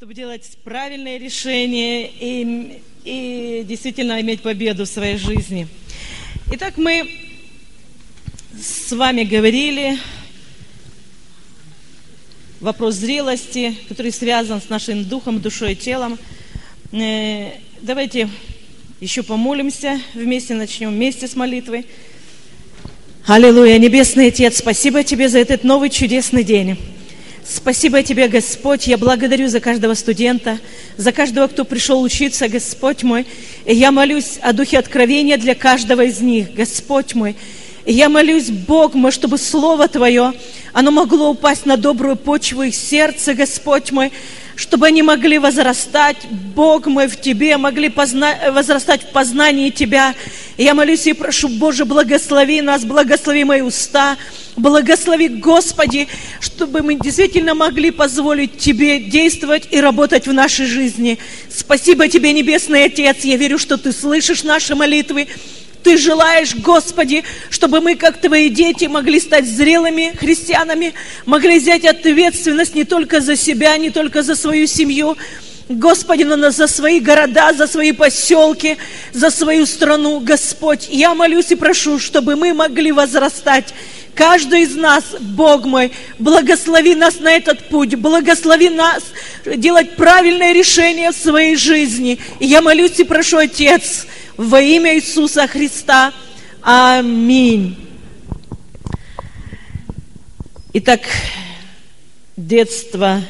чтобы делать правильные решения и, и действительно иметь победу в своей жизни. Итак, мы с вами говорили вопрос зрелости, который связан с нашим духом, душой и телом. Э, давайте еще помолимся вместе, начнем вместе с молитвой. Аллилуйя, Небесный Отец, спасибо Тебе за этот новый чудесный день. Спасибо Тебе, Господь. Я благодарю за каждого студента, за каждого, кто пришел учиться, Господь мой. И я молюсь о духе откровения для каждого из них, Господь мой. И я молюсь, Бог мой, чтобы Слово Твое, оно могло упасть на добрую почву их сердца, Господь мой, чтобы они могли возрастать, Бог мой, в Тебе, могли позна... возрастать в познании Тебя. Я молюсь и прошу, Боже, благослови нас, благослови мои уста, благослови, Господи, чтобы мы действительно могли позволить Тебе действовать и работать в нашей жизни. Спасибо Тебе, Небесный Отец, я верю, что Ты слышишь наши молитвы, ты желаешь, Господи, чтобы мы, как Твои дети, могли стать зрелыми христианами, могли взять ответственность не только за себя, не только за свою семью, Господи, но за свои города, за свои поселки, за свою страну, Господь. Я молюсь и прошу, чтобы мы могли возрастать. Каждый из нас, Бог мой, благослови нас на этот путь, благослови нас делать правильное решение в своей жизни. И я молюсь и прошу, Отец, во имя Иисуса Христа. Аминь. Итак, детство,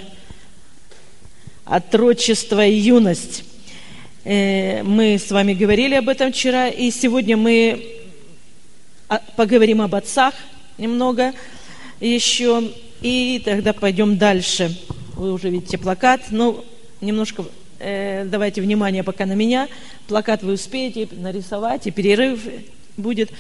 отрочество и юность. Э, мы с вами говорили об этом вчера, и сегодня мы поговорим об отцах немного еще, и тогда пойдем дальше. Вы уже видите плакат, но немножко э, давайте внимание пока на меня. Плакат вы успеете нарисовать, и перерыв будет.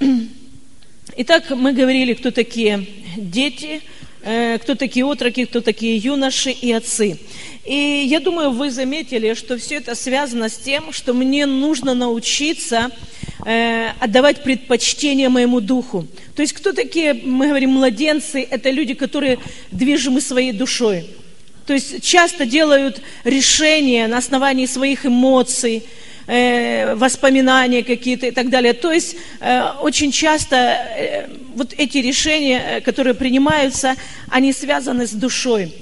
Итак, мы говорили, кто такие дети, э, кто такие отроки, кто такие юноши и отцы. И я думаю, вы заметили, что все это связано с тем, что мне нужно научиться э, отдавать предпочтение моему духу. То есть кто такие, мы говорим, младенцы? Это люди, которые движимы своей душой. То есть часто делают решения на основании своих эмоций, э, воспоминания какие-то и так далее. То есть э, очень часто э, вот эти решения, э, которые принимаются, они связаны с душой.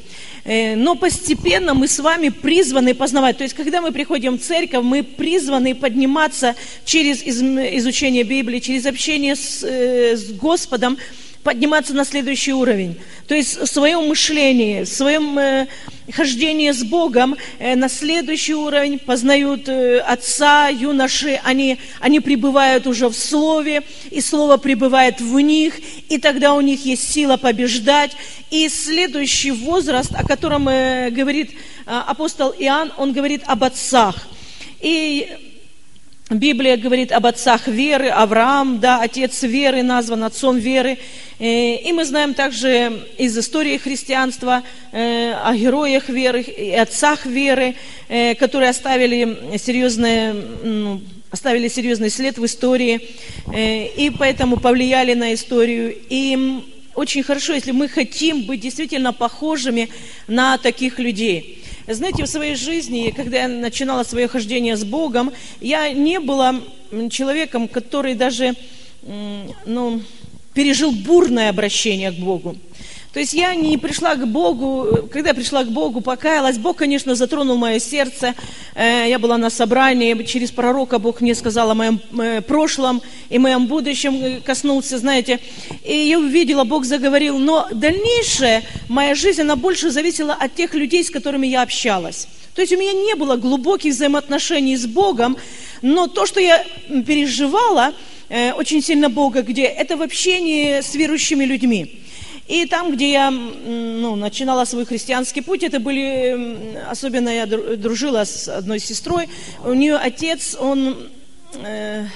Но постепенно мы с вами призваны познавать. То есть, когда мы приходим в церковь, мы призваны подниматься через изучение Библии, через общение с, с Господом, подниматься на следующий уровень. То есть в своем мышлении, в своем э, хождении с Богом э, на следующий уровень познают э, отца, юноши, они, они пребывают уже в Слове, и Слово пребывает в них, и тогда у них есть сила побеждать. И следующий возраст, о котором э, говорит э, апостол Иоанн, он говорит об отцах. И Библия говорит об отцах веры, Авраам, да, отец веры назван отцом веры. Э, и мы знаем также из истории христианства э, о героях веры и отцах веры, э, которые оставили серьезное, ну, оставили серьезный след в истории и поэтому повлияли на историю. И очень хорошо, если мы хотим быть действительно похожими на таких людей – знаете, в своей жизни, когда я начинала свое хождение с Богом, я не была человеком, который даже ну, пережил бурное обращение к Богу. То есть я не пришла к Богу, когда я пришла к Богу, покаялась, Бог, конечно, затронул мое сердце. Э, я была на собрании, через пророка Бог мне сказал о моем э, прошлом и моем будущем э, коснулся, знаете. И я увидела, Бог заговорил, но дальнейшая моя жизнь, она больше зависела от тех людей, с которыми я общалась. То есть у меня не было глубоких взаимоотношений с Богом, но то, что я переживала очень сильно Бога, где это в общении с верующими людьми. И там, где я ну, начинала свой христианский путь, это были, особенно я дружила с одной сестрой, у нее отец, он э,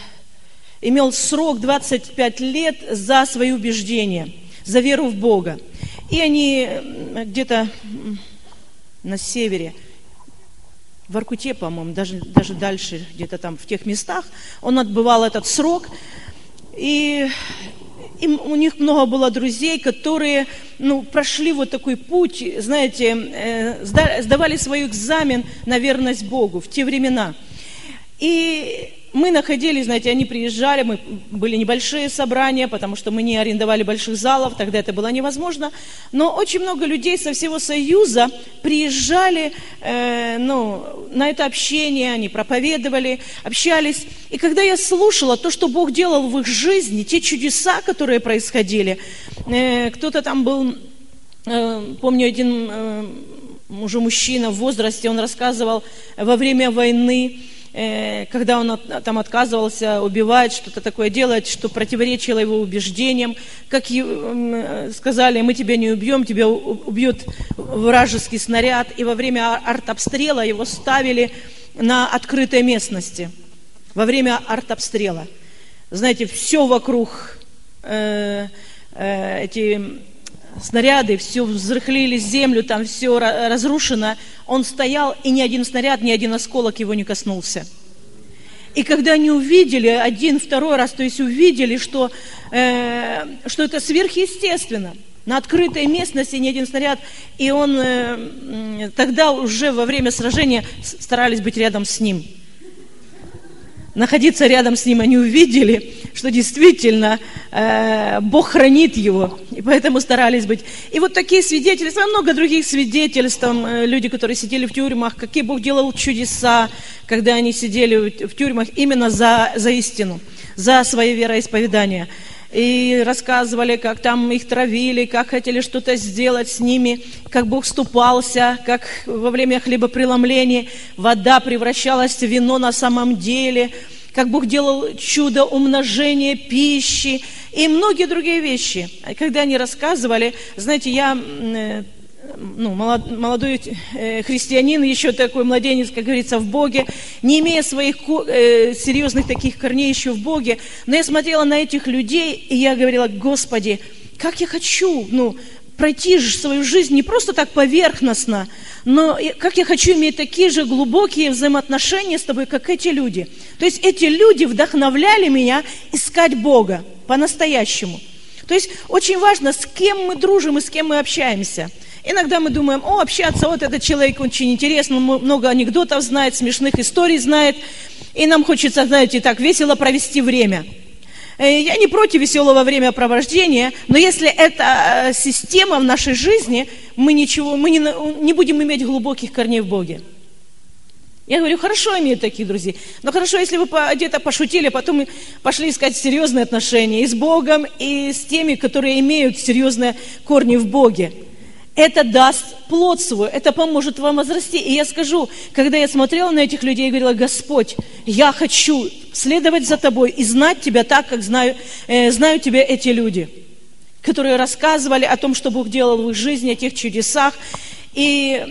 имел срок 25 лет за свои убеждения, за веру в Бога. И они где-то на севере, в Аркуте, по-моему, даже, даже дальше, где-то там в тех местах, он отбывал этот срок. И И у них много было друзей, которые ну, прошли вот такой путь, знаете, э, сдавали свой экзамен на верность Богу в те времена. И мы находились, знаете, они приезжали, мы были небольшие собрания, потому что мы не арендовали больших залов, тогда это было невозможно. Но очень много людей со всего Союза приезжали э, ну, на это общение, они проповедовали, общались. И когда я слушала то, что Бог делал в их жизни, те чудеса, которые происходили, э, кто-то там был, э, помню, один э, уже мужчина в возрасте, он рассказывал во время войны, когда он там отказывался убивать, что-то такое делать, что противоречило его убеждениям. Как сказали, мы тебя не убьем, тебя убьет вражеский снаряд. И во время артобстрела его ставили на открытой местности. Во время артобстрела. Знаете, все вокруг э, э, эти снаряды, все взрыхлили землю, там все разрушено. Он стоял, и ни один снаряд, ни один осколок его не коснулся. И когда они увидели один, второй раз, то есть увидели, что, э, что это сверхъестественно, на открытой местности ни один снаряд, и он э, тогда уже во время сражения старались быть рядом с ним – находиться рядом с ним, они увидели, что действительно э, Бог хранит его, и поэтому старались быть. И вот такие свидетельства, много других свидетельств, там, э, люди, которые сидели в тюрьмах, какие Бог делал чудеса, когда они сидели в, тюрьмах именно за, за истину, за свое вероисповедание и рассказывали, как там их травили, как хотели что-то сделать с ними, как Бог ступался, как во время хлебопреломления вода превращалась в вино на самом деле, как Бог делал чудо умножения пищи и многие другие вещи. Когда они рассказывали, знаете, я э, ну, молодой э, христианин, еще такой младенец, как говорится, в Боге, не имея своих э, серьезных таких корней еще в Боге, но я смотрела на этих людей, и я говорила, Господи, как я хочу, ну, пройти свою жизнь не просто так поверхностно, но как я хочу иметь такие же глубокие взаимоотношения с тобой, как эти люди. То есть эти люди вдохновляли меня искать Бога по-настоящему. То есть очень важно, с кем мы дружим и с кем мы общаемся – Иногда мы думаем, о, общаться, вот этот человек очень интересный, много анекдотов знает, смешных историй знает, и нам хочется, знаете, так весело провести время. Э, я не против веселого времяпровождения, но если это э, система в нашей жизни, мы, ничего, мы не, не будем иметь глубоких корней в Боге. Я говорю, хорошо иметь таких друзей, но хорошо, если вы где-то пошутили, потом пошли искать серьезные отношения и с Богом, и с теми, которые имеют серьезные корни в Боге это даст плод свой, это поможет вам возрасти. И я скажу, когда я смотрела на этих людей, я говорила, Господь, я хочу следовать за Тобой и знать Тебя так, как знаю, э, знают Тебя эти люди, которые рассказывали о том, что Бог делал в их жизни, о тех чудесах. И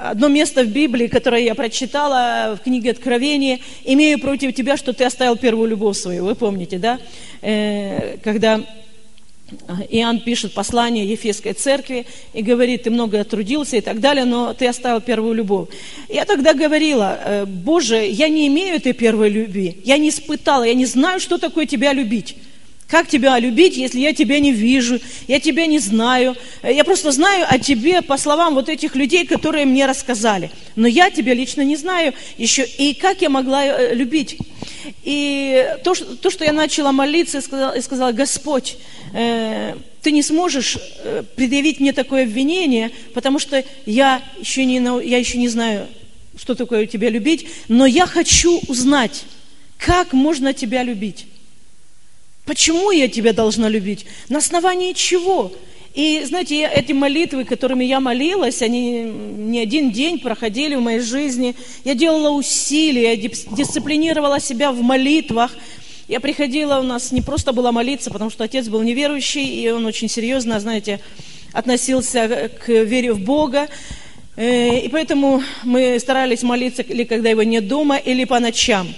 одно место в Библии, которое я прочитала в книге Откровения, «Имею против тебя, что ты оставил первую любовь свою». Вы помните, да? Э, когда Иоанн пишет послание Ефесской церкви и говорит, ты много трудился и так далее, но ты оставил первую любовь. Я тогда говорила, «Э, Боже, я не имею этой первой любви, я не испытала, я не знаю, что такое тебя любить. Как тебя любить, если я тебя не вижу, я тебя не знаю. Я просто знаю о тебе по словам вот этих людей, которые мне рассказали. Но я тебя лично не знаю еще. И как я могла э, любить? И то, то что я начала молиться и сказала, и сказала Господь, э, ты не сможешь э, предъявить мне такое обвинение, потому что я еще, не, я еще не знаю, что такое тебя любить, но я хочу узнать, как можно тебя любить. Почему я тебя должна любить? На основании чего? И знаете, эти молитвы, которыми я молилась, они не один день проходили в моей жизни. Я делала усилия, дисциплинировала себя в молитвах. Я приходила, у нас не просто было молиться, потому что отец был неверующий, и он очень серьезно, знаете, относился к вере в Бога. Э, и поэтому мы старались молиться или когда его нет дома, или по ночам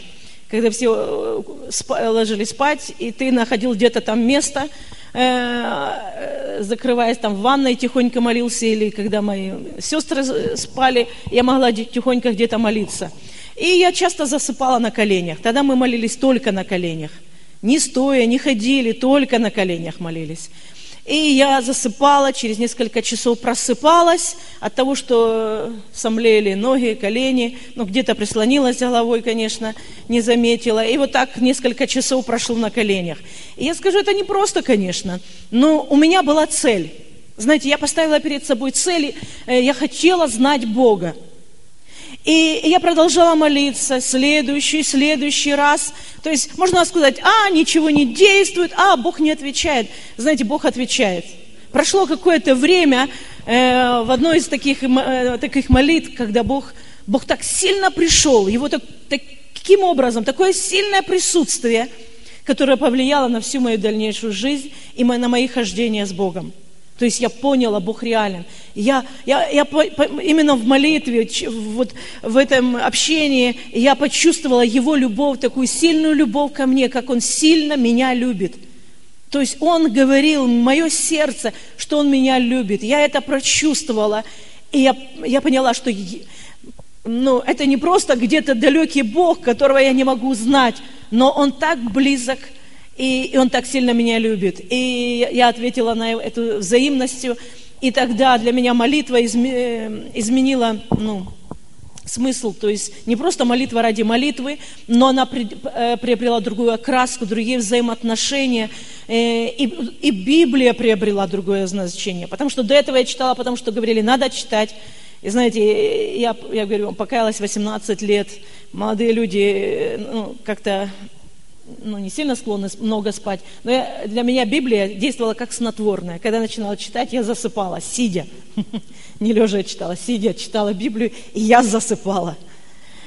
когда все э, ложились спать, и ты находил где-то там место, э, закрываясь там в ванной, тихонько молился, или когда мои сестры спали, я могла тихонько где-то молиться. И я часто засыпала на коленях. Тогда мы молились только на коленях. Не стоя, не ходили, только на коленях молились. И я засыпала, через несколько часов просыпалась от того, что сомлели ноги, колени, ну, где-то прислонилась головой, конечно, не заметила. И вот так несколько часов прошло на коленях. И я скажу, это не просто, конечно, но у меня была цель. Знаете, я поставила перед собой цель, э, я хотела знать Бога. И я продолжала молиться следующий, следующий раз. То есть можно сказать, а, ничего не действует, а, Бог не отвечает. Знаете, Бог отвечает. Прошло какое-то время э, в одной из таких, э, таких молитв, когда Бог, Бог так сильно пришел, Его так, таким образом, такое сильное присутствие, которое повлияло на всю мою дальнейшую жизнь и на мои хождения с Богом. То есть я поняла, Бог реален. Я, я, я по, по, именно в молитве, вот в этом общении, я почувствовала Его любовь, такую сильную любовь ко мне, как Он сильно меня любит. То есть Он говорил, мое сердце, что Он меня любит. Я это прочувствовала, и я, я поняла, что ну, это не просто где-то далекий Бог, которого я не могу знать, но Он так близок и, и он так сильно меня любит. И я ответила на эту взаимностью, и тогда для меня молитва изме, изменила, ну, смысл, то есть не просто молитва ради молитвы, но она э, приобрела другую окраску, другие взаимоотношения, э, и, и Библия приобрела другое значение, потому что до этого я читала, потому что говорили, надо читать, и знаете, я, я говорю, покаялась 18 лет, молодые люди э, ну, как-то ну, не сильно склонны много спать, но я, для меня Библия действовала как снотворная. Когда я начинала читать, я засыпала, сидя. Не лежа я читала, сидя читала Библию, и я засыпала.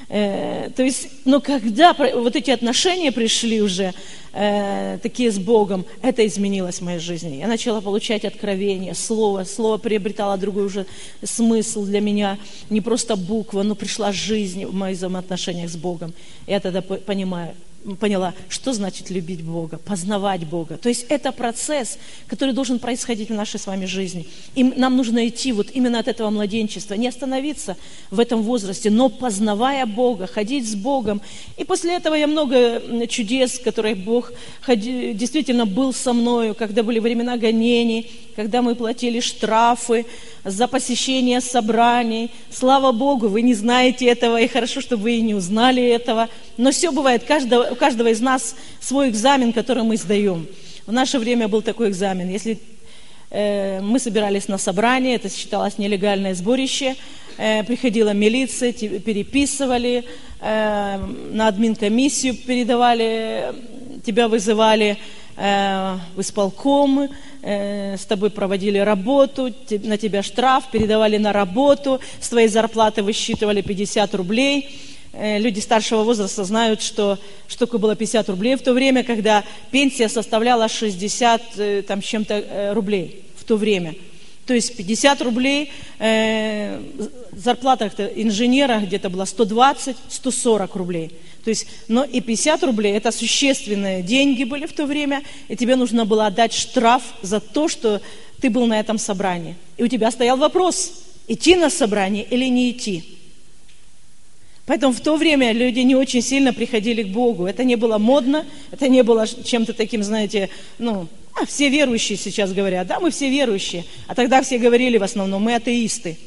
Э, то есть, но когда вот эти отношения пришли уже, э, такие с Богом, это изменилось в моей жизни. Я начала получать откровение, слово, слово приобретало другой уже смысл для меня, не просто буква, но пришла жизнь в моих взаимоотношениях с Богом. Я тогда понимаю, поняла, что значит любить Бога, познавать Бога. То есть это процесс, который должен происходить в нашей с вами жизни. И нам нужно идти вот именно от этого младенчества, не остановиться в этом возрасте, но познавая Бога, ходить с Богом. И после этого я много чудес, которые Бог действительно был со мною, когда были времена гонений, когда мы платили штрафы за посещение собраний. Слава Богу, вы не знаете этого, и хорошо, что вы и не узнали этого. Но все бывает, каждого, у каждого из нас свой экзамен, который мы сдаем. В наше время был такой экзамен. Если э, мы собирались на собрание, это считалось нелегальное сборище, э, приходила милиция, переписывали, э, на админ-комиссию передавали, тебя вызывали э, в исполком, Э, с тобой проводили работу, на тебя штраф, передавали на работу, с твоей зарплаты высчитывали 50 рублей. Э, люди старшего возраста знают, что, такое было 50 рублей в то время, когда пенсия составляла 60 э, там, чем-то рублей в то время. То есть 50 рублей, э, зарплата инженера где-то была 120-140 рублей. То есть, но и 50 рублей, это существенные деньги были в то время, и тебе нужно было отдать штраф за то, что ты был на этом собрании. И у тебя стоял вопрос, идти на собрание или не идти. Поэтому в то время люди не очень сильно приходили к Богу. Это не было модно, это не было чем-то таким, знаете, ну, а, все верующие сейчас говорят, да, мы все верующие. А тогда все говорили в основном, мы атеисты.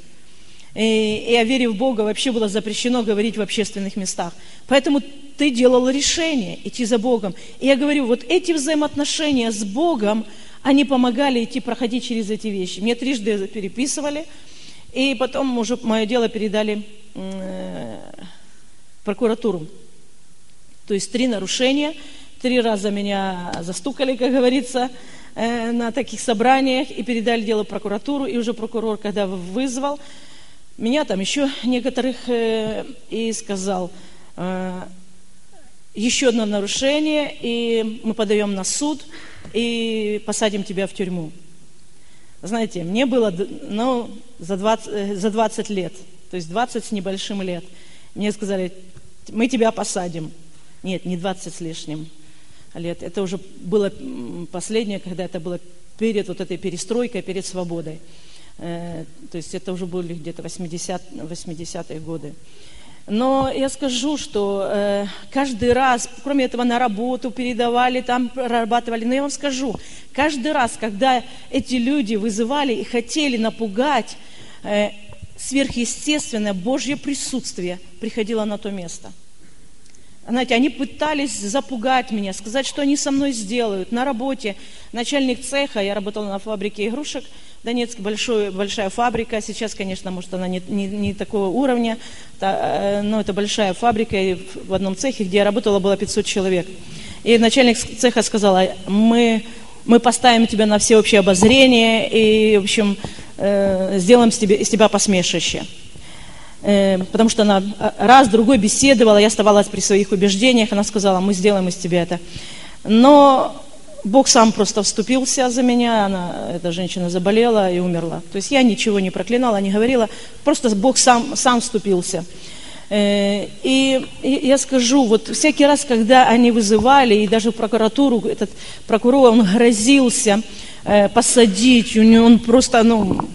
И, и о вере в Бога вообще было запрещено говорить в общественных местах. Поэтому ты делал решение идти за Богом. И я говорю, вот эти взаимоотношения с Богом, они помогали идти, проходить через эти вещи. Мне трижды переписывали, и потом уже мое дело передали прокуратуру. То есть три нарушения, три раза меня застукали, как говорится, э, на таких собраниях, и передали дело в прокуратуру, и уже прокурор, когда вызвал, меня там еще некоторых э, и сказал, э, еще одно нарушение, и мы подаем на суд, и посадим тебя в тюрьму. Знаете, мне было ну, за, 20, э, за 20 лет, то есть 20 с небольшим лет. Мне сказали, мы тебя посадим. Нет, не 20 с лишним лет. Это уже было последнее, когда это было перед вот этой перестройкой, перед свободой. Э, то есть это уже были где-то 80, 80-е годы. Но я скажу, что э, каждый раз, кроме этого, на работу передавали, там прорабатывали. Но я вам скажу, каждый раз, когда эти люди вызывали и хотели напугать, э, сверхъестественное Божье присутствие приходило на то место. Знаете, они пытались запугать меня, сказать, что они со мной сделают. На работе начальник цеха, я работала на фабрике игрушек, Донецк большой, большая фабрика, сейчас, конечно, может, она не, не, не такого уровня, та, э, но это большая фабрика, и в одном цехе, где я работала, было 500 человек. И начальник цеха сказала, мы, мы поставим тебя на всеобщее обозрение и, в общем, э, сделаем из тебя, посмешище. Э, потому что она раз, другой беседовала, я оставалась при своих убеждениях, она сказала, мы сделаем из тебя это. Но Бог сам просто вступился за меня, она, эта женщина заболела и умерла. То есть я ничего не проклинала, не говорила, просто Бог сам, сам вступился. Э, и я скажу, вот всякий раз, когда они вызывали, и даже прокуратуру, этот прокурор, он грозился э, посадить, у него он просто, ну,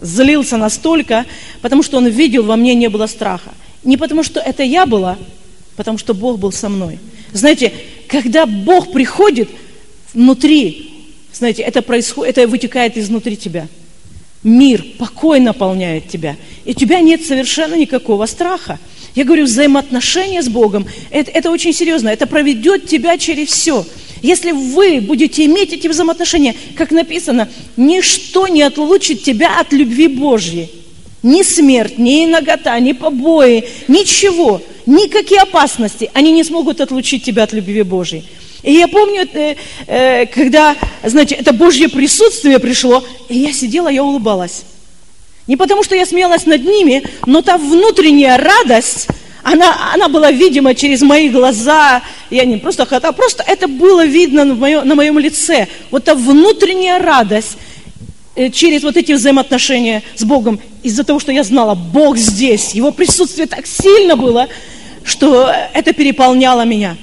злился настолько, потому что он видел, во мне не было страха. Не потому что это я была, потому что Бог был со мной. Знаете, когда Бог приходит, внутри, знаете, это, происходит, это вытекает изнутри тебя. Мир, покой наполняет тебя. И у тебя нет совершенно никакого страха. Я говорю, взаимоотношения с Богом, это, это очень серьезно, это проведет тебя через все. Если вы будете иметь эти взаимоотношения, как написано, ничто не отлучит тебя от любви Божьей. Ни смерть, ни нагота, ни побои, ничего, никакие опасности, они не смогут отлучить тебя от любви Божьей. И я помню, э, э, когда, знаете, это Божье присутствие пришло, и я сидела, я улыбалась. Не потому, что я смеялась над ними, но та внутренняя радость, она, она была видима через мои глаза. Я не просто хотела, просто это было видно на моем, на моем лице. Вот та внутренняя радость э, через вот эти взаимоотношения с Богом. Из-за того, что я знала, Бог здесь, Его присутствие так сильно было, что это переполняло меня.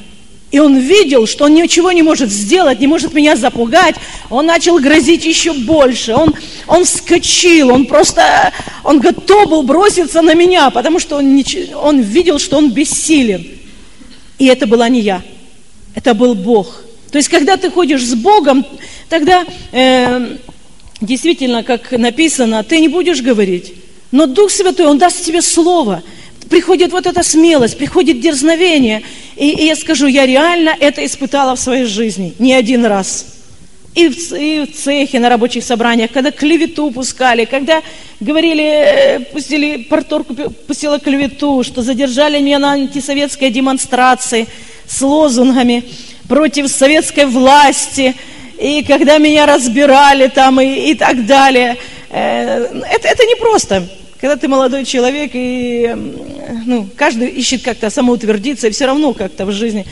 И он видел, что он ничего не может сделать, не может меня запугать. Он начал грозить еще больше. Он, он вскочил, он просто, он готов был броситься на меня, потому что он, он видел, что он бессилен. И это была не я, это был Бог. То есть, когда ты ходишь с Богом, тогда э, действительно, как написано, ты не будешь говорить. Но Дух Святой, Он даст тебе слово – приходит вот эта смелость, приходит дерзновение. И, и я скажу, я реально это испытала в своей жизни не один раз. И в, и в цехе, на рабочих собраниях, когда клевету пускали, когда говорили, э, пустили, порторку пустила клевету, что задержали меня на антисоветской демонстрации с лозунгами против советской власти, и когда меня разбирали там и, и так далее. Э, это, это не просто. Когда ты молодой человек, и ну, каждый ищет как-то самоутвердиться, и все равно как-то в жизни.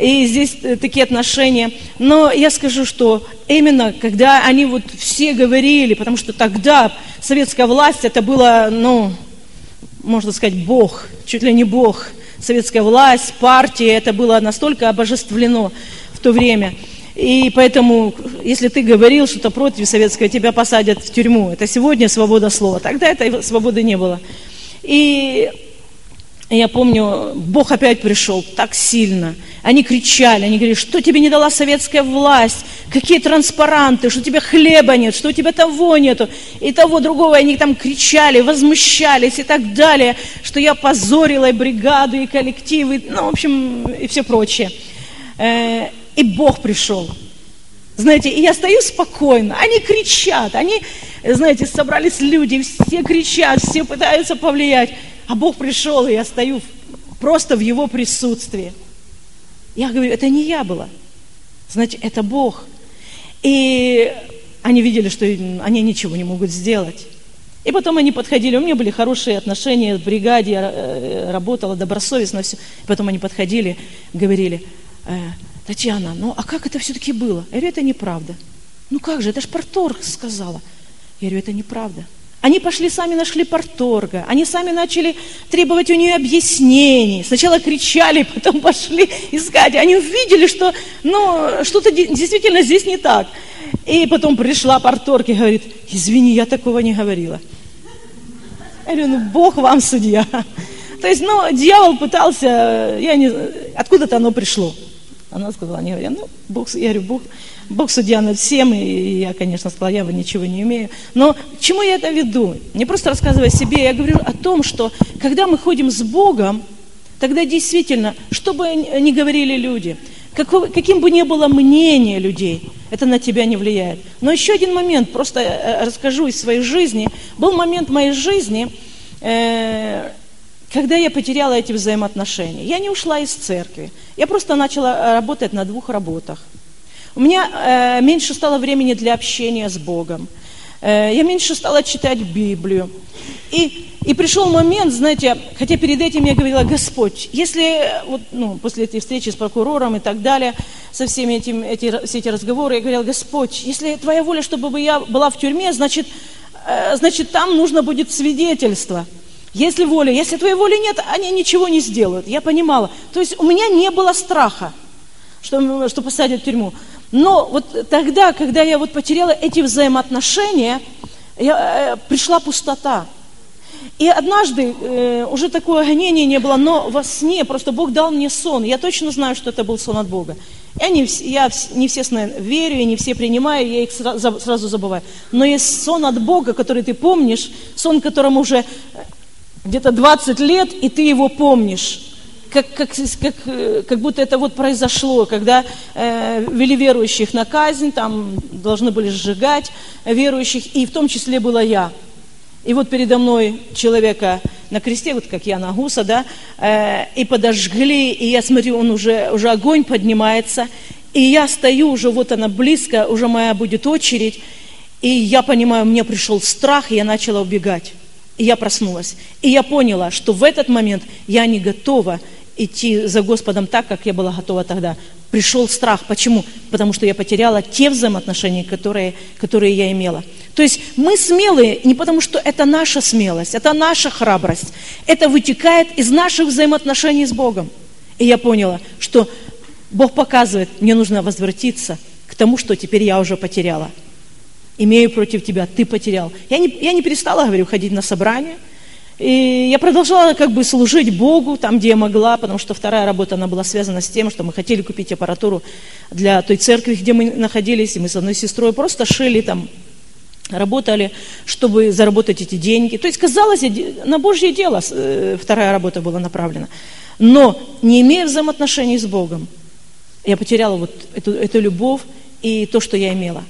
И здесь э, такие отношения. Но я скажу, что именно когда они вот все говорили, потому что тогда советская власть, это было, ну, можно сказать, Бог, чуть ли не Бог. Советская власть, партия, это было настолько обожествлено в то время – и поэтому, если ты говорил что-то против советского, тебя посадят в тюрьму. Это сегодня свобода слова. Тогда этой свободы не было. И я помню, Бог опять пришел так сильно. Они кричали, они говорили, что тебе не дала советская власть, какие транспаранты, что у тебя хлеба нет, что у тебя того нету, и того другого. Они там кричали, возмущались и так далее, что я позорила и бригаду, и коллективы, ну, в общем, и все прочее. И Бог пришел. Знаете, и я стою спокойно, они кричат, они, знаете, собрались люди, все кричат, все пытаются повлиять, а Бог пришел, и я стою просто в Его присутствии. Я говорю, это не я была, знаете, это Бог. И они видели, что они ничего не могут сделать. И потом они подходили, у меня были хорошие отношения в бригаде, я э, работала добросовестно, все. И потом они подходили, говорили, «Э, Татьяна, ну а как это все-таки было? Я говорю, это неправда. Ну как же, это ж порторг сказала. Я говорю, это неправда. Они пошли сами нашли порторга, они сами начали требовать у нее объяснений. Сначала кричали, потом пошли искать. Они увидели, что ну, что-то действительно здесь не так. И потом пришла порторг и говорит, извини, я такого не говорила. Я говорю, ну Бог вам судья. То есть, ну, дьявол пытался, я не откуда-то оно пришло. Она сказала, не говоря, ну, Бог, я говорю, Бог, Бог судья над всем, и я, конечно, сказала, я ничего не умею. Но к чему я это веду? Не просто рассказывая о себе, я говорю о том, что когда мы ходим с Богом, тогда действительно, что бы ни говорили люди, каков, каким бы ни было мнение людей, это на тебя не влияет. Но еще один момент, просто э, расскажу из своей жизни. Был момент в моей жизни, э, когда я потеряла эти взаимоотношения. Я не ушла из церкви, я просто начала э, работать на двух работах. У меня э, меньше стало времени для общения с Богом. Э, я меньше стала читать Библию. И, и пришел момент, знаете, хотя перед этим я говорила, Господь, если вот, ну, после этой встречи с прокурором и так далее, со всеми этими эти, все эти разговоры, я говорила, Господь, если Твоя воля, чтобы я была в тюрьме, значит, э, значит там нужно будет свидетельство. Если воля, если Твоей воли нет, они ничего не сделают. Я понимала. То есть у меня не было страха, что, что посадят в тюрьму. Но вот тогда, когда я вот потеряла эти взаимоотношения, я, э, пришла пустота. И однажды, э, уже такое гонение не было, но во сне просто Бог дал мне сон. Я точно знаю, что это был сон от Бога. Я не, я не все сны верю, я не все принимаю, я их сразу, сразу забываю. Но есть сон от Бога, который ты помнишь, сон, которому уже где-то 20 лет, и ты его помнишь как, как, как, э, как будто это вот произошло, когда э, вели верующих на казнь, там должны были сжигать верующих, и в том числе была я. И вот передо мной человека на кресте, вот как я на гуса, да, э, и подожгли, и я смотрю, он уже, уже огонь поднимается, и я стою уже, вот она близко, уже моя будет очередь, и я понимаю, мне пришел страх, и я начала убегать. И я проснулась. И я поняла, что в этот момент я не готова идти за Господом так, как я была готова тогда. Пришел страх. Почему? Потому что я потеряла те взаимоотношения, которые, которые я имела. То есть мы смелые не потому, что это наша смелость, это наша храбрость. Это вытекает из наших взаимоотношений с Богом. И я поняла, что Бог показывает, мне нужно возвратиться к тому, что теперь я уже потеряла. Имею против тебя, ты потерял. Я не, я не перестала, говорю, ходить на собрания – и я продолжала как бы служить Богу там, где я могла, потому что вторая работа, она была связана с тем, что мы хотели купить аппаратуру для той церкви, где мы находились, и мы с одной сестрой просто шили там, работали, чтобы заработать эти деньги. То есть, казалось, на Божье дело э, вторая работа была направлена. Но не имея взаимоотношений с Богом, я потеряла вот эту, эту любовь и то, что я имела.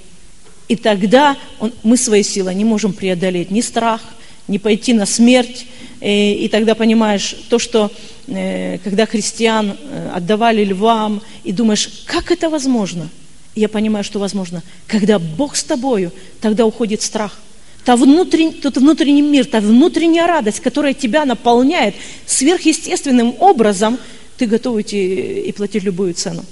И тогда он, мы свои силы не можем преодолеть ни страх, не пойти на смерть. И, и тогда понимаешь то, что э, когда христиан э, отдавали львам, и думаешь, как это возможно? Я понимаю, что возможно. Когда Бог с тобою, тогда уходит страх. Та внутренний, тот внутренний мир, та внутренняя радость, которая тебя наполняет сверхъестественным образом, ты готов идти и платить любую цену.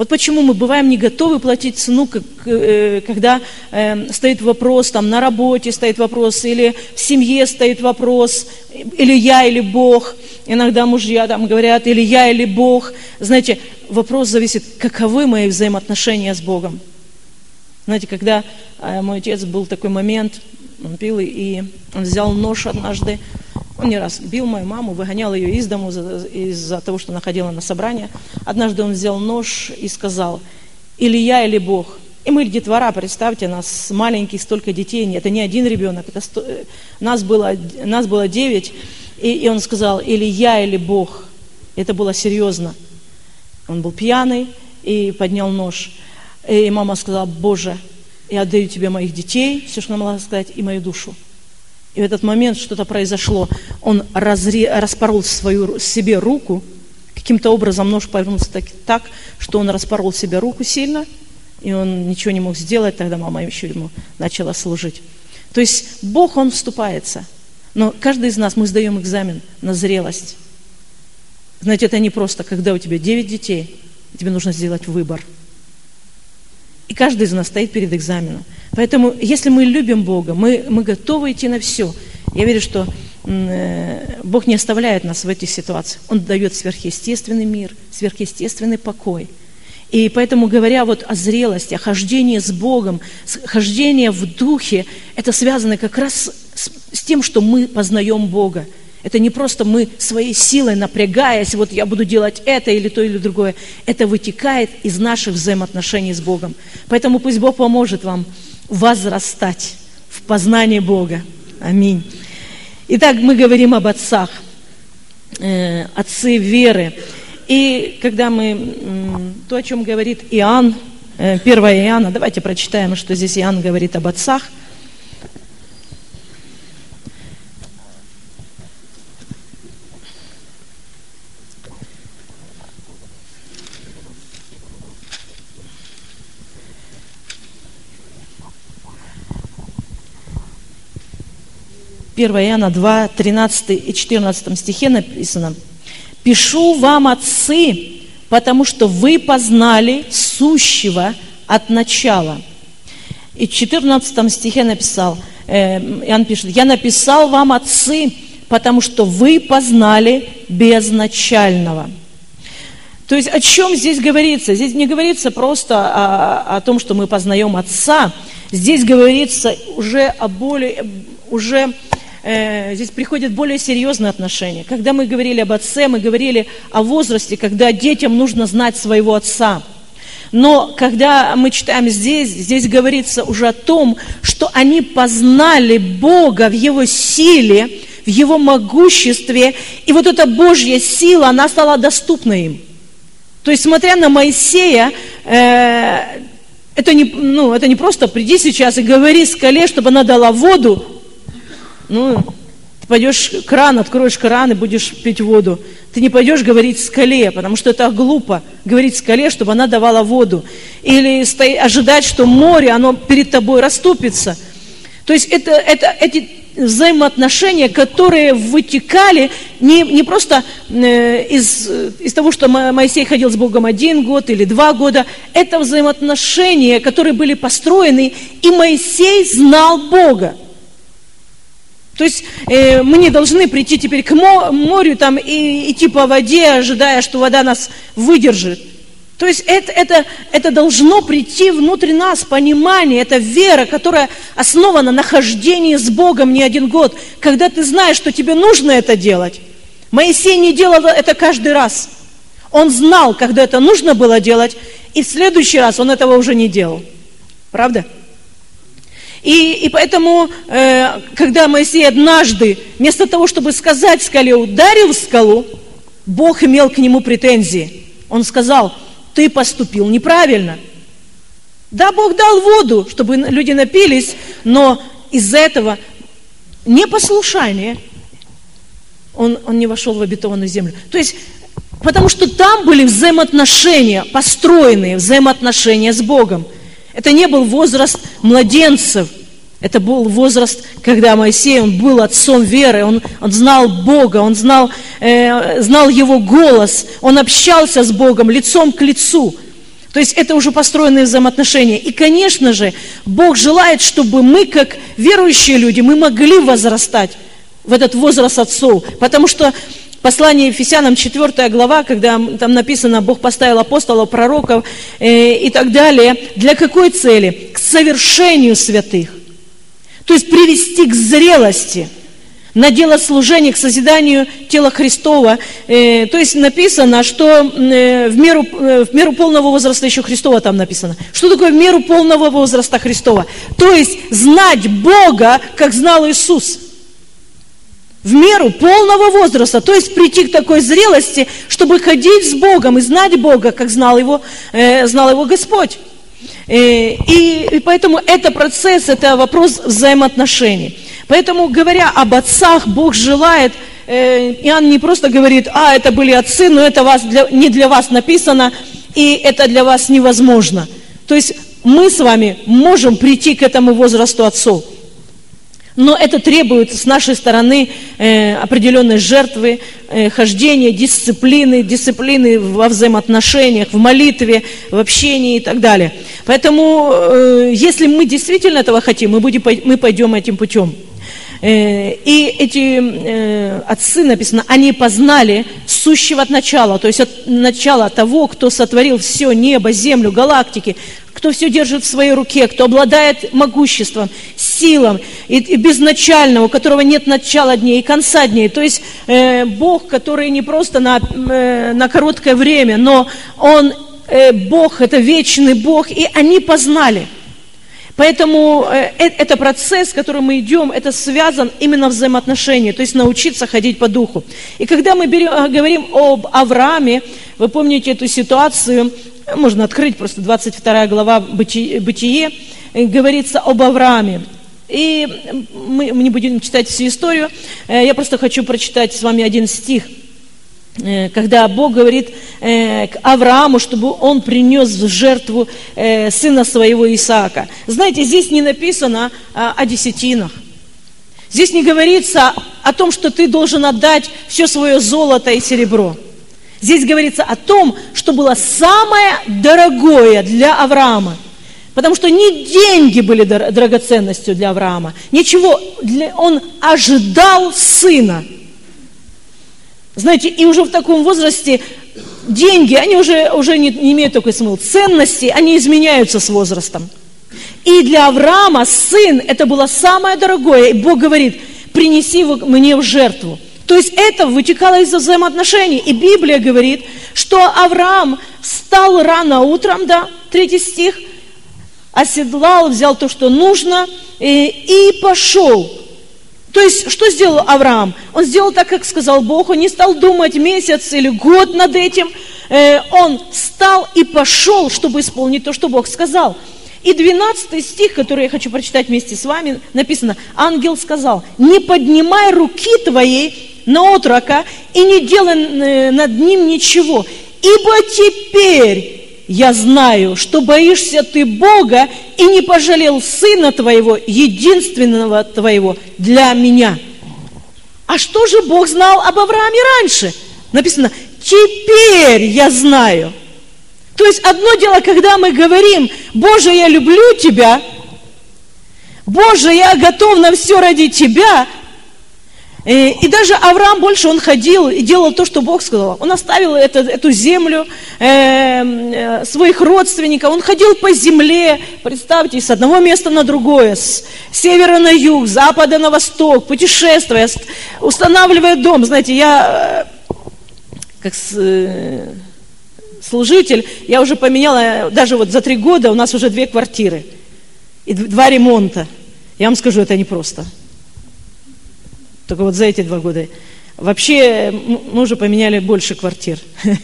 Вот почему мы бываем не готовы платить цену, как, э, когда э, стоит вопрос, там, на работе стоит вопрос, или в семье стоит вопрос, или я, или Бог. Иногда мужья там говорят, или я, или Бог. Знаете, вопрос зависит, каковы мои взаимоотношения с Богом. Знаете, когда э, мой отец был такой момент, он пил, и он взял нож однажды, он не раз бил мою маму, выгонял ее из дому из-за того, что она ходила на собрание. Однажды он взял нож и сказал, или я, или Бог. И мы детвора, представьте, нас маленьких столько детей, это не один ребенок, это сто... Э, нас, было, нас было девять, и, и он сказал, или я, или Бог. Это было серьезно. Он был пьяный и поднял нож. И мама сказала, Боже, я отдаю тебе моих детей, все, что она могла сказать, и мою душу. И в этот момент что-то произошло. Он разре, распорол свою, себе руку, каким-то образом нож повернулся так, так, что он распорол себе руку сильно, и он ничего не мог сделать, тогда мама еще ему начала служить. То есть Бог, Он вступается. Но каждый из нас, мы сдаем экзамен на зрелость. Знаете, это не просто, когда у тебя 9 детей, тебе нужно сделать выбор – и каждый из нас стоит перед экзаменом. Поэтому, если мы любим Бога, мы, мы готовы идти на все. Я верю, что э, Бог не оставляет нас в этих ситуациях. Он дает сверхъестественный мир, сверхъестественный покой. И поэтому, говоря вот о зрелости, о хождении с Богом, хождение в духе, это связано как раз с, с тем, что мы познаем Бога. Это не просто мы своей силой напрягаясь, вот я буду делать это или то или другое. Это вытекает из наших взаимоотношений с Богом. Поэтому пусть Бог поможет вам возрастать в познании Бога. Аминь. Итак, мы говорим об отцах, э, отцы веры. И когда мы, то, о чем говорит Иоанн, 1 э, Иоанна, давайте прочитаем, что здесь Иоанн говорит об отцах – 1 Иоанна 2, 13 и 14 стихе написано, «Пишу вам, отцы, потому что вы познали сущего от начала». И в 14 стихе написал, э, Иоанн пишет, «Я написал вам, отцы, потому что вы познали безначального». То есть о чем здесь говорится? Здесь не говорится просто о, о том, что мы познаем Отца. Здесь говорится уже о более, уже э, здесь приходят более серьезные отношения. Когда мы говорили об отце, мы говорили о возрасте, когда детям нужно знать своего отца. Но когда мы читаем здесь, здесь говорится уже о том, что они познали Бога в Его силе, в Его могуществе, и вот эта Божья сила, она стала доступна им. То есть, смотря на Моисея, э, это, не, ну, это не просто приди сейчас и говори скале, чтобы она дала воду, ну, ты пойдешь кран, откроешь кран и будешь пить воду. Ты не пойдешь говорить скале, потому что это глупо, говорить скале, чтобы она давала воду. Или стоять, ожидать, что море, оно перед тобой расступится. То есть это, это, эти взаимоотношения, которые вытекали не, не просто э, из, из того, что Моисей ходил с Богом один год или два года, это взаимоотношения, которые были построены, и Моисей знал Бога. То есть э, мы не должны прийти теперь к морю там, и идти по воде, ожидая, что вода нас выдержит. То есть это, это, это должно прийти внутрь нас, понимание, это вера, которая основана на хождении с Богом не один год, когда ты знаешь, что тебе нужно это делать. Моисей не делал это каждый раз. Он знал, когда это нужно было делать, и в следующий раз он этого уже не делал. Правда? И, и поэтому, э, когда Моисей однажды, вместо того, чтобы сказать скале, ударил скалу, Бог имел к нему претензии. Он сказал, ты поступил неправильно. Да, Бог дал воду, чтобы люди напились, но из-за этого непослушания он, он не вошел в обетованную землю. То есть, потому что там были взаимоотношения, построенные взаимоотношения с Богом – это не был возраст младенцев. Это был возраст, когда Моисей, он был отцом веры, он, он знал Бога, он знал, э, знал Его голос, он общался с Богом лицом к лицу. То есть это уже построенные взаимоотношения. И, конечно же, Бог желает, чтобы мы, как верующие люди, мы могли возрастать в этот возраст отцов. Потому что Послание Ефесянам, 4 глава, когда там написано, Бог поставил апостолов, пророков э, и так далее. Для какой цели? К совершению святых. То есть привести к зрелости на дело служения, к созиданию тела Христова. Э, то есть написано, что э, в, меру, э, в меру полного возраста еще Христова там написано. Что такое в меру полного возраста Христова? То есть знать Бога, как знал Иисус в меру полного возраста, то есть прийти к такой зрелости, чтобы ходить с Богом и знать Бога, как знал его, э, знал его Господь. Э, и, и поэтому это процесс, это вопрос взаимоотношений. Поэтому, говоря об отцах, Бог желает, э, Иоанн не просто говорит, а, это были отцы, но это вас для, не для вас написано, и это для вас невозможно. То есть мы с вами можем прийти к этому возрасту отцов. Но это требует с нашей стороны э, определенной жертвы, э, хождения, дисциплины, дисциплины во взаимоотношениях, в молитве, в общении и так далее. Поэтому, э, если мы действительно этого хотим, мы, будем, мы пойдем этим путем. Э, и эти э, отцы, написано, они познали сущего от начала, то есть от начала того, кто сотворил все небо, землю, галактики, кто все держит в своей руке, кто обладает могуществом, силом, и, и безначального, у которого нет начала дней и конца дней. То есть э, Бог, который не просто на, э, на короткое время, но Он, э, Бог, это вечный Бог, и они познали – Поэтому э, э, это процесс, который мы идем, это связан именно взаимоотношения, то есть научиться ходить по духу. И когда мы берем, э, говорим об Аврааме, вы помните эту ситуацию, можно открыть просто 22 глава Бытие, говорится об Аврааме. И мы, не будем читать всю историю, я просто хочу прочитать с вами один стих – когда Бог говорит э, к Аврааму, чтобы он принес в жертву э, сына своего Исаака. Знаете, здесь не написано о десятинах. Здесь не говорится о том, что ты должен отдать все свое золото и серебро. Здесь говорится о том, что было самое дорогое для Авраама. Потому что не деньги были драгоценностью для Авраама, ничего, он ожидал сына – знаете, и уже в таком возрасте деньги, они уже, уже не, не имеют такой смысл. Ценности, они изменяются с возрастом. И для Авраама сын, это было самое дорогое. И Бог говорит, принеси его мне в жертву. То есть это вытекало из взаимоотношений. И Библия говорит, что Авраам встал рано утром, да, третий стих, оседлал, взял то, что нужно, и, и пошел. То есть, что сделал Авраам? Он сделал так, как сказал Бог, он не стал думать месяц или год над этим. Э, он встал и пошел, чтобы исполнить то, что Бог сказал. И 12 стих, который я хочу прочитать вместе с вами, написано, ангел сказал, не поднимай руки твоей на отрока и не делай э, над ним ничего, ибо теперь я знаю, что боишься ты Бога и не пожалел сына твоего, единственного твоего для меня. А что же Бог знал об Аврааме раньше? Написано, теперь я знаю. То есть одно дело, когда мы говорим, Боже, я люблю Тебя, Боже, я готов на все ради Тебя, Э, и даже Авраам больше, он ходил и делал то, что Бог сказал. Он оставил это, эту землю, э, э, своих родственников, он ходил по земле, представьте, с одного места на другое, с севера на юг, с запада на восток, путешествуя, устанавливая дом. Знаете, я э, как э, служитель, я уже поменяла, даже вот за три года у нас уже две квартиры и два ремонта. Я вам скажу, это непросто. просто. Только вот за эти два года. Вообще мы уже поменяли больше квартир.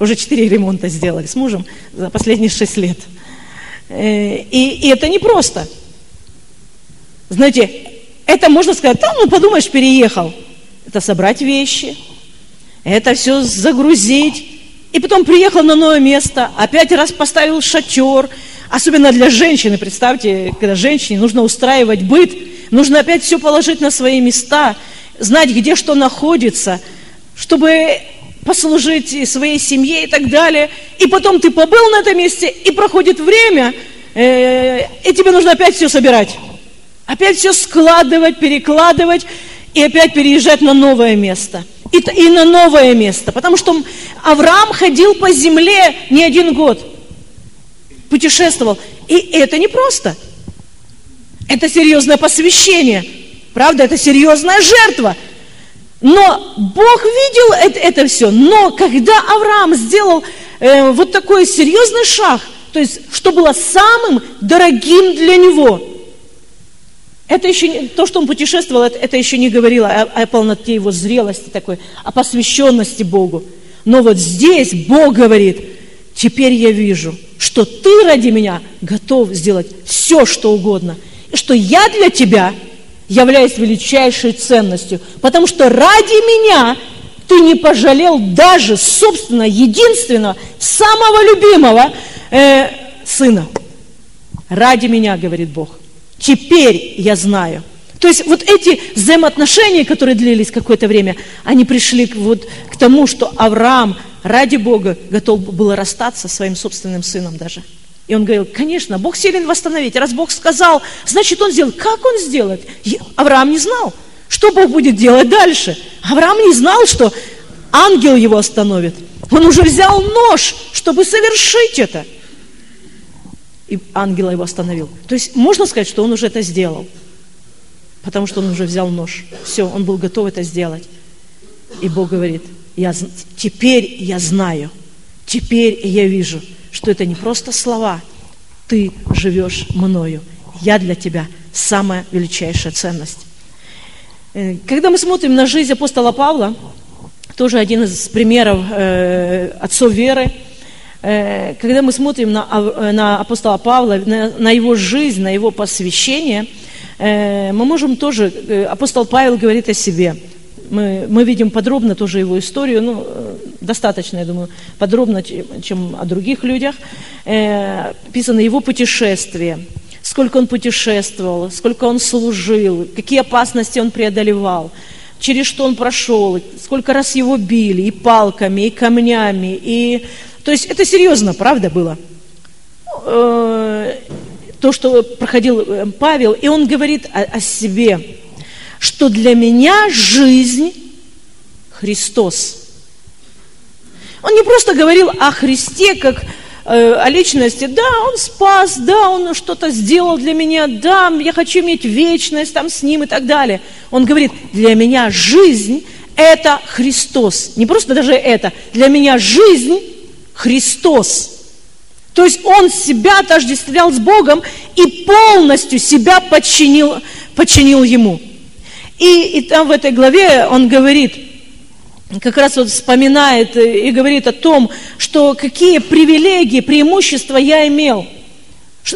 Уже четыре ремонта сделали с мужем за последние шесть лет. Э, и, и это непросто. Знаете, это можно сказать, там, ну подумаешь, переехал. Это собрать вещи, это все загрузить. И потом приехал на новое место, опять раз поставил шатер. Особенно для женщины, представьте, когда женщине нужно устраивать быт – Нужно опять все положить на свои места, знать, где что находится, чтобы послужить своей семье и так далее. И потом ты побыл на этом месте, и проходит время, э, и тебе нужно опять все собирать. Опять все складывать, перекладывать, и опять переезжать на новое место. И, и на новое место. Потому что Авраам ходил по земле не один год. Путешествовал. И это непросто. просто. Это серьезное посвящение. Правда, это серьезная жертва. Но Бог видел это, это все. Но когда Авраам сделал э, вот такой серьезный шаг, то есть, что было самым дорогим для него, это еще не, то, что он путешествовал, это, это еще не говорило о, о полноте его зрелости такой, о посвященности Богу. Но вот здесь Бог говорит, теперь я вижу, что ты ради меня готов сделать все, что угодно – что я для тебя являюсь величайшей ценностью, потому что ради меня ты не пожалел даже собственно единственного, самого любимого э, сына. Ради меня, говорит Бог. Теперь я знаю. То есть вот эти взаимоотношения, которые длились какое-то время, они пришли вот, к тому, что Авраам ради Бога готов был расстаться со своим собственным сыном даже. И он говорил, конечно, Бог силен восстановить. Раз Бог сказал, значит, он сделал. Как он сделает? Авраам не знал, что Бог будет делать дальше. Авраам не знал, что ангел его остановит. Он уже взял нож, чтобы совершить это. И ангел его остановил. То есть можно сказать, что он уже это сделал. Потому что он уже взял нож. Все, он был готов это сделать. И Бог говорит, я, теперь я знаю, теперь я вижу, что это не просто слова, ты живешь мною, я для тебя самая величайшая ценность. Э, когда мы смотрим на жизнь апостола Павла, тоже один из примеров э, отцов веры, э, когда мы смотрим на, э, на апостола Павла, на, на его жизнь, на его посвящение, мы можем тоже, апостол Павел говорит о себе – мы, мы видим подробно тоже его историю, ну, э, достаточно, я думаю, подробно, чем о других людях. Э, описано его путешествие, сколько он путешествовал, сколько он служил, какие опасности он преодолевал, через что он прошел, сколько раз его били и палками, и камнями, и... То есть это серьезно, правда, было? Э, то, что проходил э, Павел, и он говорит о, о себе – что для меня жизнь Христос. Он не просто говорил о Христе как э, о личности, да, он спас, да, он что-то сделал для меня, да, я хочу иметь вечность там с ним и так далее. Он говорит, для меня жизнь – это Христос. Не просто даже это, для меня жизнь – Христос. То есть он себя отождествлял с Богом и полностью себя подчинил, подчинил Ему. И, и там в этой главе он говорит, как раз вот вспоминает и говорит о том, что какие привилегии, преимущества я имел.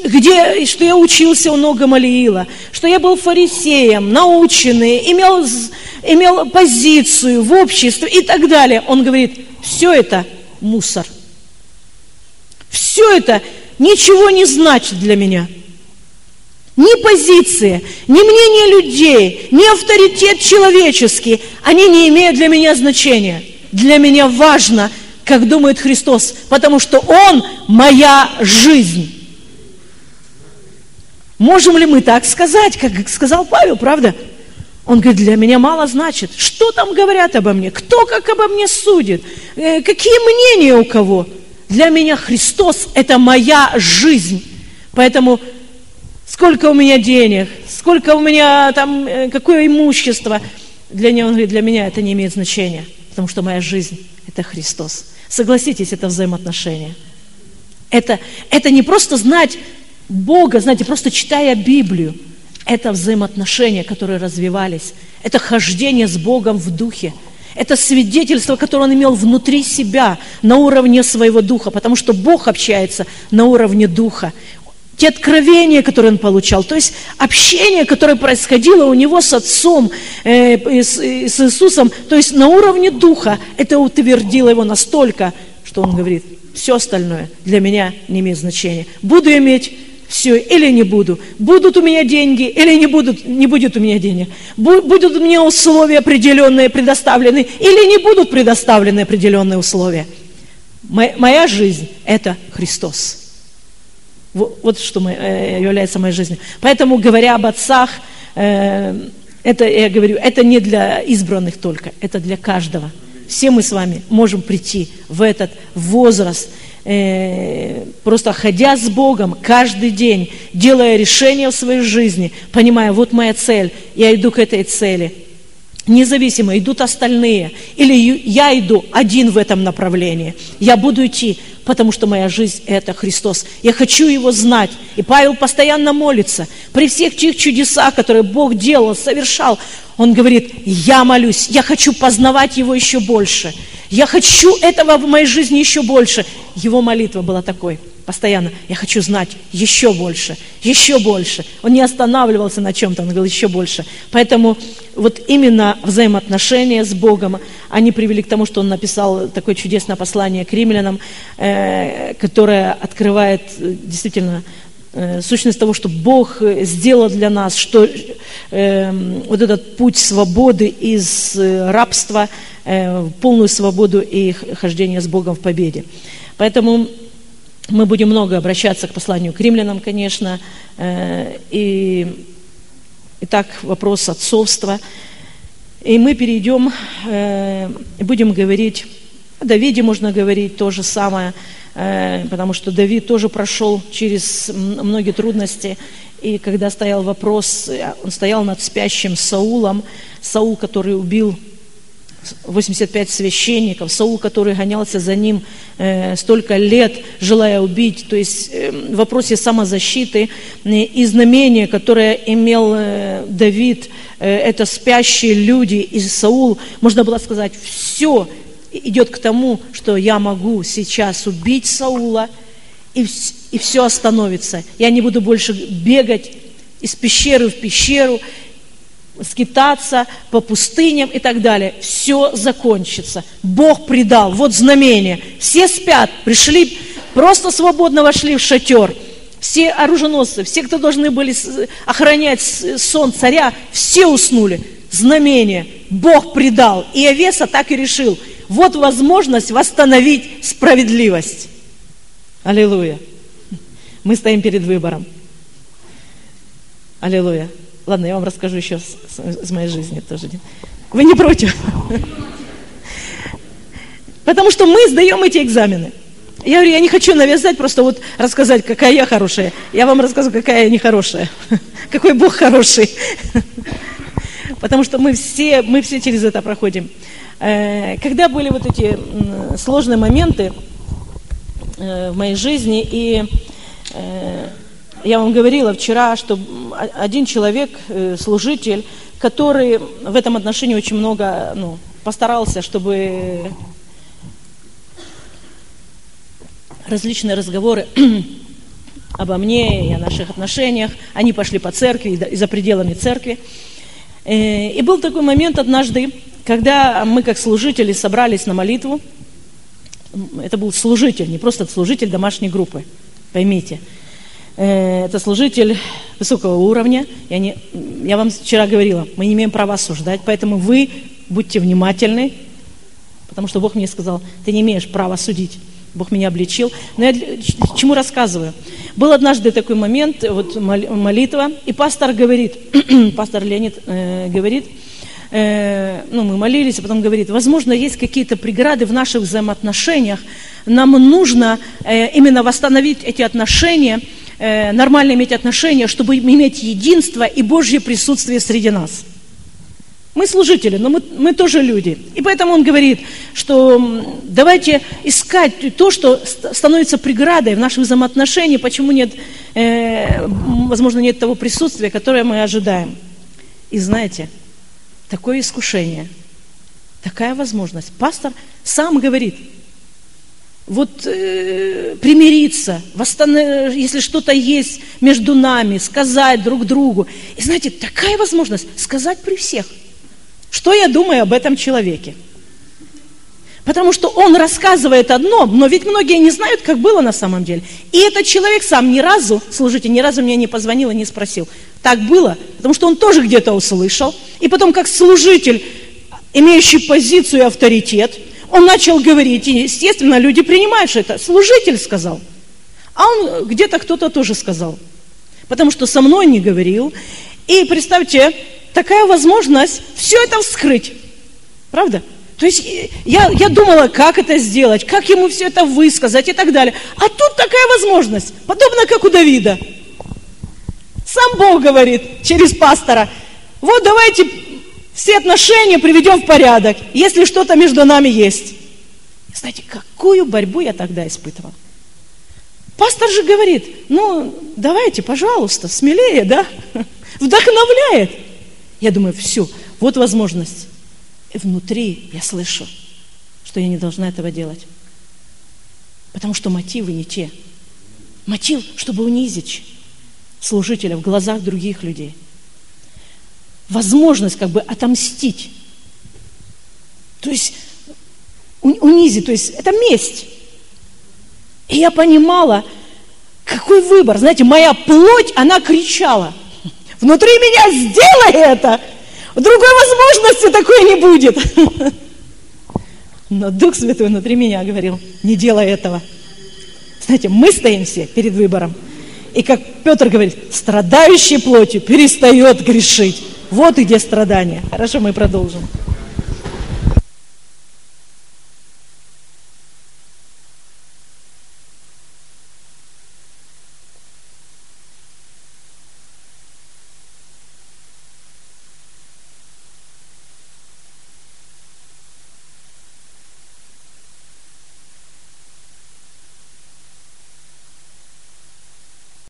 Где, что я учился у нога Малиила, что я был фарисеем, наученный, имел, имел позицию в обществе и так далее. Он говорит, все это мусор. Все это ничего не значит для меня – ни позиция, ни мнение людей, ни авторитет человеческий, они не имеют для меня значения. Для меня важно, как думает Христос, потому что Он моя жизнь. Можем ли мы так сказать, как сказал Павел, правда? Он говорит, для меня мало значит. Что там говорят обо мне? Кто как обо мне судит? Э, какие мнения у кого? Для меня Христос – это моя жизнь. Поэтому сколько у меня денег, сколько у меня там, э, какое имущество. Для него, он говорит, для меня это не имеет значения, потому что моя жизнь – это Христос. Согласитесь, это взаимоотношения. Это, это не просто знать Бога, знаете, просто читая Библию. Это взаимоотношения, которые развивались. Это хождение с Богом в духе. Это свидетельство, которое он имел внутри себя, на уровне своего духа, потому что Бог общается на уровне духа те откровения, которые он получал, то есть общение, которое происходило у него с Отцом, э, с, с Иисусом, то есть на уровне Духа, это утвердило его настолько, что он говорит, все остальное для меня не имеет значения. Буду иметь все или не буду. Будут у меня деньги или не будут, не будет у меня денег. Будут мне условия определенные предоставлены или не будут предоставлены определенные условия. Моя жизнь – это Христос. Вот что э, является моей жизнью. Поэтому, говоря об отцах, э, это, я говорю, это не для избранных только, это для каждого. Все мы с вами можем прийти в этот возраст, э, просто ходя с Богом каждый день, делая решения в своей жизни, понимая, вот моя цель, я иду к этой цели. Независимо, идут остальные, или я иду один в этом направлении, я буду идти, потому что моя жизнь – это Христос. Я хочу Его знать. И Павел постоянно молится. При всех тех чудесах, которые Бог делал, совершал, он говорит, я молюсь, я хочу познавать Его еще больше. Я хочу этого в моей жизни еще больше. Его молитва была такой – постоянно, я хочу знать еще больше, еще больше. Он не останавливался на чем-то, он говорил еще больше. Поэтому вот именно взаимоотношения с Богом, они привели к тому, что он написал такое чудесное послание к римлянам, э, которое открывает э, действительно э, сущность того, что Бог сделал для нас, что э, вот этот путь свободы из рабства э, полную свободу и хождение с Богом в победе. Поэтому мы будем много обращаться к посланию к римлянам, конечно. Э, и, итак, вопрос отцовства. И мы перейдем, э, будем говорить, о Давиде можно говорить то же самое, э, потому что Давид тоже прошел через многие трудности. И когда стоял вопрос, он стоял над спящим Саулом, Саул, который убил 85 священников, Саул, который гонялся за ним э, столько лет, желая убить, то есть э, в вопросе самозащиты э, и знамения, которое имел э, Давид, э, это спящие люди, и Саул, можно было сказать, все идет к тому, что я могу сейчас убить Саула, и, и все остановится. Я не буду больше бегать из пещеры в пещеру, скитаться по пустыням и так далее. Все закончится. Бог предал. Вот знамение. Все спят, пришли, просто свободно вошли в шатер. Все оруженосцы, все, кто должны были охранять сон царя, все уснули. Знамение. Бог предал. И Овеса так и решил. Вот возможность восстановить справедливость. Аллилуйя. Мы стоим перед выбором. Аллилуйя. Ладно, я вам расскажу еще из моей жизни тоже. Вы не против? Потому что мы сдаем эти экзамены. Я говорю, я не хочу навязать, просто вот рассказать, какая я хорошая. Я вам расскажу, какая я нехорошая. Какой Бог хороший. Потому что мы все, мы все через это проходим. Э, когда были вот эти сложные моменты э, в моей жизни, и э, я вам говорила вчера, что один человек, э, служитель, который в этом отношении очень много ну, постарался, чтобы различные разговоры обо мне и о наших отношениях, они пошли по церкви и за пределами церкви. Э, и был такой момент однажды, когда мы как служители собрались на молитву. Это был служитель, не просто служитель домашней группы, поймите – это служитель высокого уровня. Я, не, я вам вчера говорила, мы не имеем права осуждать, поэтому вы будьте внимательны, потому что Бог мне сказал, ты не имеешь права судить. Бог меня обличил. Но я чему рассказываю? Был однажды такой момент, вот молитва, и пастор говорит, пастор Леонид э, говорит, э, ну, мы молились, а потом говорит, возможно, есть какие-то преграды в наших взаимоотношениях, нам нужно э, именно восстановить эти отношения, э, нормально иметь отношения, чтобы иметь единство и Божье присутствие среди нас. Мы служители, но мы, мы тоже люди. И поэтому он говорит, что давайте искать то, что становится преградой в наших взаимоотношениях, почему нет, э, возможно, нет того присутствия, которое мы ожидаем. И знаете, такое искушение, такая возможность. Пастор сам говорит – вот э, примириться, восстанов... если что-то есть между нами, сказать друг другу. И знаете, такая возможность сказать при всех, что я думаю об этом человеке. Потому что он рассказывает одно, но ведь многие не знают, как было на самом деле. И этот человек сам ни разу, слушайте, ни разу мне не позвонил и не спросил, так было, потому что он тоже где-то услышал. И потом, как служитель, имеющий позицию и авторитет, он начал говорить, и, естественно, люди принимают, что это служитель сказал. А он где-то кто-то тоже сказал. Потому что со мной не говорил. И представьте, такая возможность все это вскрыть. Правда? То есть я, я думала, как это сделать, как ему все это высказать и так далее. А тут такая возможность, подобно как у Давида. Сам Бог говорит через пастора, вот давайте все отношения приведем в порядок, если что-то между нами есть. Знаете, какую борьбу я тогда испытывал? Пастор же говорит, ну, давайте, пожалуйста, смелее, да? Вдохновляет. Я думаю, все, вот возможность. И внутри я слышу, что я не должна этого делать. Потому что мотивы не те. Мотив, чтобы унизить служителя в глазах других людей – возможность как бы отомстить. То есть унизить, то есть это месть. И я понимала, какой выбор. Знаете, моя плоть, она кричала. Внутри меня сделай это. Другой возможности такой не будет. Но Дух Святой внутри меня говорил, не делай этого. Знаете, мы стоим все перед выбором. И как Петр говорит, страдающий плотью перестает грешить. Вот где страдания. Хорошо, мы продолжим.